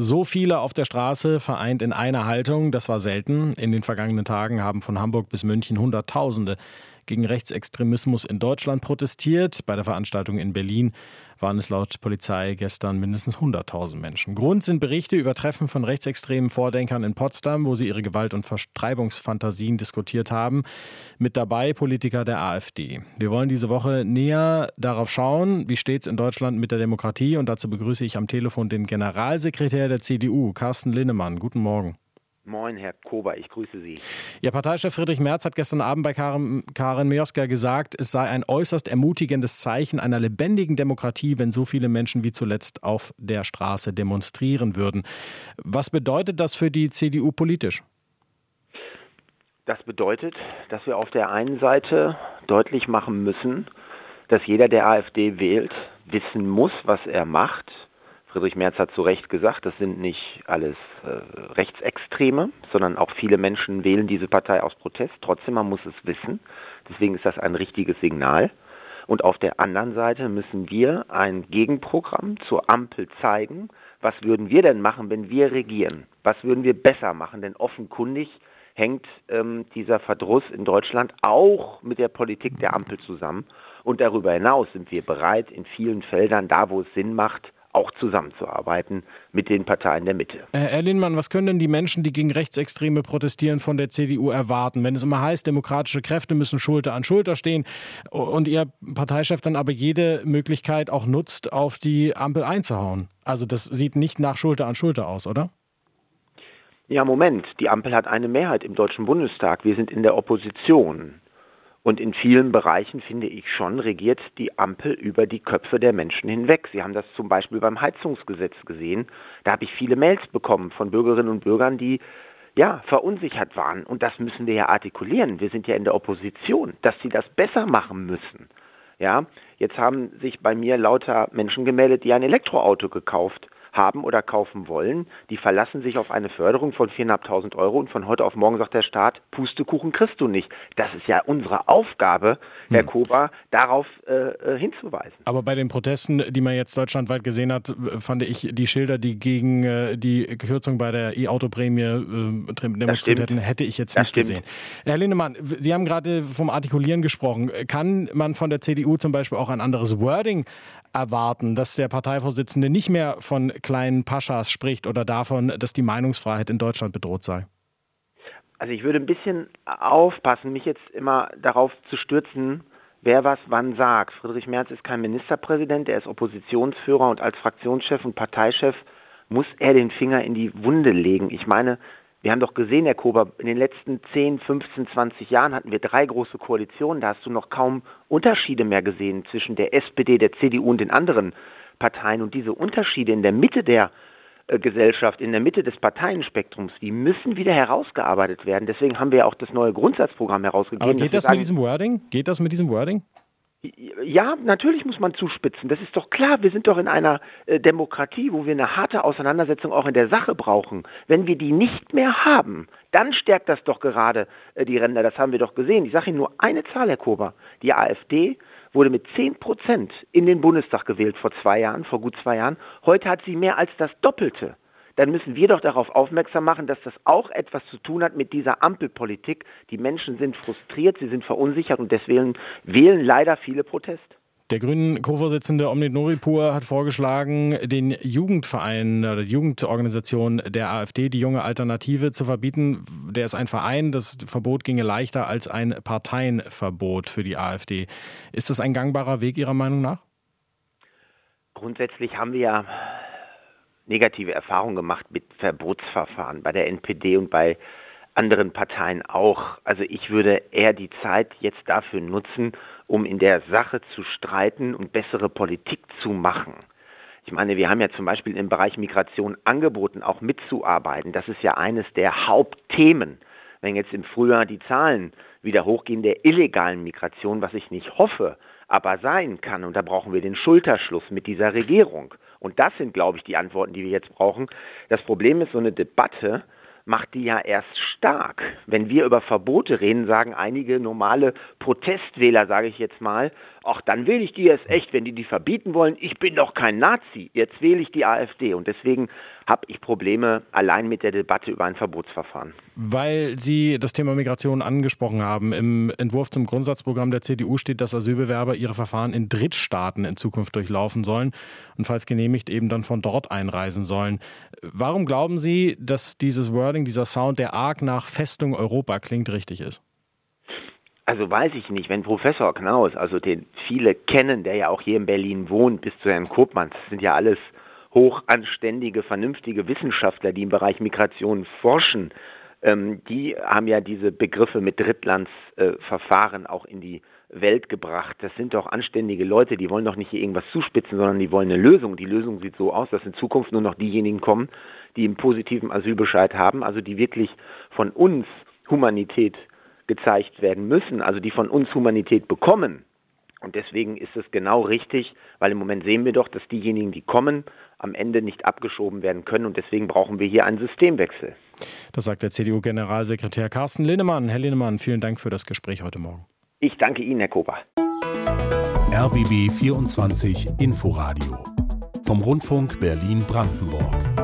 So viele auf der Straße vereint in einer Haltung, das war selten. In den vergangenen Tagen haben von Hamburg bis München Hunderttausende gegen Rechtsextremismus in Deutschland protestiert. Bei der Veranstaltung in Berlin waren es laut Polizei gestern mindestens 100.000 Menschen. Grund sind Berichte über Treffen von rechtsextremen Vordenkern in Potsdam, wo sie ihre Gewalt- und Vertreibungsfantasien diskutiert haben. Mit dabei Politiker der AfD. Wir wollen diese Woche näher darauf schauen, wie steht es in Deutschland mit der Demokratie. Und dazu begrüße ich am Telefon den Generalsekretär der CDU, Carsten Linnemann. Guten Morgen. Moin, Herr Kober, ich grüße Sie. Ihr Parteichef Friedrich Merz hat gestern Abend bei Karin, Karin Mioska gesagt, es sei ein äußerst ermutigendes Zeichen einer lebendigen Demokratie, wenn so viele Menschen wie zuletzt auf der Straße demonstrieren würden. Was bedeutet das für die CDU politisch? Das bedeutet, dass wir auf der einen Seite deutlich machen müssen, dass jeder, der AfD wählt, wissen muss, was er macht, Friedrich Merz hat zu Recht gesagt, das sind nicht alles äh, Rechtsextreme, sondern auch viele Menschen wählen diese Partei aus Protest. Trotzdem, man muss es wissen. Deswegen ist das ein richtiges Signal. Und auf der anderen Seite müssen wir ein Gegenprogramm zur Ampel zeigen. Was würden wir denn machen, wenn wir regieren? Was würden wir besser machen? Denn offenkundig hängt ähm, dieser Verdruss in Deutschland auch mit der Politik der Ampel zusammen. Und darüber hinaus sind wir bereit, in vielen Feldern, da wo es Sinn macht, auch zusammenzuarbeiten mit den Parteien der Mitte. Herr Lindemann, was können denn die Menschen, die gegen Rechtsextreme protestieren, von der CDU erwarten, wenn es immer heißt, demokratische Kräfte müssen Schulter an Schulter stehen und Ihr Parteichef dann aber jede Möglichkeit auch nutzt, auf die Ampel einzuhauen? Also das sieht nicht nach Schulter an Schulter aus, oder? Ja, Moment. Die Ampel hat eine Mehrheit im Deutschen Bundestag. Wir sind in der Opposition. Und in vielen Bereichen, finde ich schon, regiert die Ampel über die Köpfe der Menschen hinweg. Sie haben das zum Beispiel beim Heizungsgesetz gesehen. Da habe ich viele Mails bekommen von Bürgerinnen und Bürgern, die ja, verunsichert waren. Und das müssen wir ja artikulieren. Wir sind ja in der Opposition, dass sie das besser machen müssen. Ja, jetzt haben sich bei mir lauter Menschen gemeldet, die ein Elektroauto gekauft haben oder kaufen wollen, die verlassen sich auf eine Förderung von 4.500 Euro und von heute auf morgen sagt der Staat, Pustekuchen kriegst du nicht. Das ist ja unsere Aufgabe, Herr hm. Kober, darauf äh, äh, hinzuweisen. Aber bei den Protesten, die man jetzt deutschlandweit gesehen hat, fand ich die Schilder, die gegen äh, die Kürzung bei der E-Auto-Prämie äh, demonstriert hätten, hätte ich jetzt das nicht stimmt. gesehen. Herr Lindemann, Sie haben gerade vom Artikulieren gesprochen. Kann man von der CDU zum Beispiel auch ein anderes Wording erwarten, dass der Parteivorsitzende nicht mehr von kleinen Paschas spricht oder davon, dass die Meinungsfreiheit in Deutschland bedroht sei? Also ich würde ein bisschen aufpassen, mich jetzt immer darauf zu stürzen, wer was wann sagt. Friedrich Merz ist kein Ministerpräsident, er ist Oppositionsführer und als Fraktionschef und Parteichef muss er den Finger in die Wunde legen. Ich meine, wir haben doch gesehen, Herr Kober, in den letzten 10, 15, 20 Jahren hatten wir drei große Koalitionen. Da hast du noch kaum Unterschiede mehr gesehen zwischen der SPD, der CDU und den anderen Parteien. Und diese Unterschiede in der Mitte der äh, Gesellschaft, in der Mitte des Parteienspektrums, die müssen wieder herausgearbeitet werden. Deswegen haben wir auch das neue Grundsatzprogramm herausgegeben. Aber geht das mit diesem Wording? Geht das mit diesem Wording? Ja, natürlich muss man zuspitzen. Das ist doch klar. Wir sind doch in einer äh, Demokratie, wo wir eine harte Auseinandersetzung auch in der Sache brauchen. Wenn wir die nicht mehr haben, dann stärkt das doch gerade äh, die Ränder. Das haben wir doch gesehen. Ich sage Ihnen nur eine Zahl, Herr Kober. Die AfD wurde mit 10 Prozent in den Bundestag gewählt vor zwei Jahren, vor gut zwei Jahren. Heute hat sie mehr als das Doppelte dann müssen wir doch darauf aufmerksam machen, dass das auch etwas zu tun hat mit dieser Ampelpolitik. Die Menschen sind frustriert, sie sind verunsichert und deswegen wählen leider viele Protest. Der grünen Co-Vorsitzende Omnit Noripur hat vorgeschlagen, den Jugendverein oder die Jugendorganisation der AfD, die junge Alternative, zu verbieten. Der ist ein Verein, das Verbot ginge leichter als ein Parteienverbot für die AfD. Ist das ein gangbarer Weg Ihrer Meinung nach? Grundsätzlich haben wir ja negative Erfahrungen gemacht mit Verbotsverfahren bei der NPD und bei anderen Parteien auch. Also ich würde eher die Zeit jetzt dafür nutzen, um in der Sache zu streiten und bessere Politik zu machen. Ich meine, wir haben ja zum Beispiel im Bereich Migration angeboten, auch mitzuarbeiten. Das ist ja eines der Hauptthemen. Wenn jetzt im Frühjahr die Zahlen wieder hochgehen der illegalen Migration, was ich nicht hoffe, aber sein kann, und da brauchen wir den Schulterschluss mit dieser Regierung. Und das sind, glaube ich, die Antworten, die wir jetzt brauchen. Das Problem ist, so eine Debatte macht die ja erst stark. Wenn wir über Verbote reden, sagen einige normale Protestwähler, sage ich jetzt mal, ach, dann wähle ich die jetzt echt, wenn die die verbieten wollen. Ich bin doch kein Nazi. Jetzt wähle ich die AfD. Und deswegen habe ich Probleme allein mit der Debatte über ein Verbotsverfahren. Weil Sie das Thema Migration angesprochen haben. Im Entwurf zum Grundsatzprogramm der CDU steht, dass Asylbewerber ihre Verfahren in Drittstaaten in Zukunft durchlaufen sollen und falls genehmigt eben dann von dort einreisen sollen. Warum glauben Sie, dass dieses Wording, dieser Sound, der arg nach Festung Europa klingt, richtig ist? Also weiß ich nicht, wenn Professor Knaus, also den viele kennen, der ja auch hier in Berlin wohnt, bis zu Herrn Kopmann, das sind ja alles hochanständige, vernünftige Wissenschaftler, die im Bereich Migration forschen, ähm, die haben ja diese Begriffe mit Drittlandsverfahren äh, auch in die Welt gebracht. Das sind doch anständige Leute, die wollen doch nicht hier irgendwas zuspitzen, sondern die wollen eine Lösung. Die Lösung sieht so aus, dass in Zukunft nur noch diejenigen kommen, die einen positiven Asylbescheid haben, also die wirklich von uns Humanität gezeigt werden müssen, also die von uns Humanität bekommen. Und deswegen ist es genau richtig, weil im Moment sehen wir doch, dass diejenigen, die kommen, am Ende nicht abgeschoben werden können. Und deswegen brauchen wir hier einen Systemwechsel. Das sagt der CDU-Generalsekretär Carsten Linnemann. Herr Linnemann, vielen Dank für das Gespräch heute Morgen. Ich danke Ihnen, Herr Koper. RBB 24 Inforadio vom Rundfunk Berlin-Brandenburg.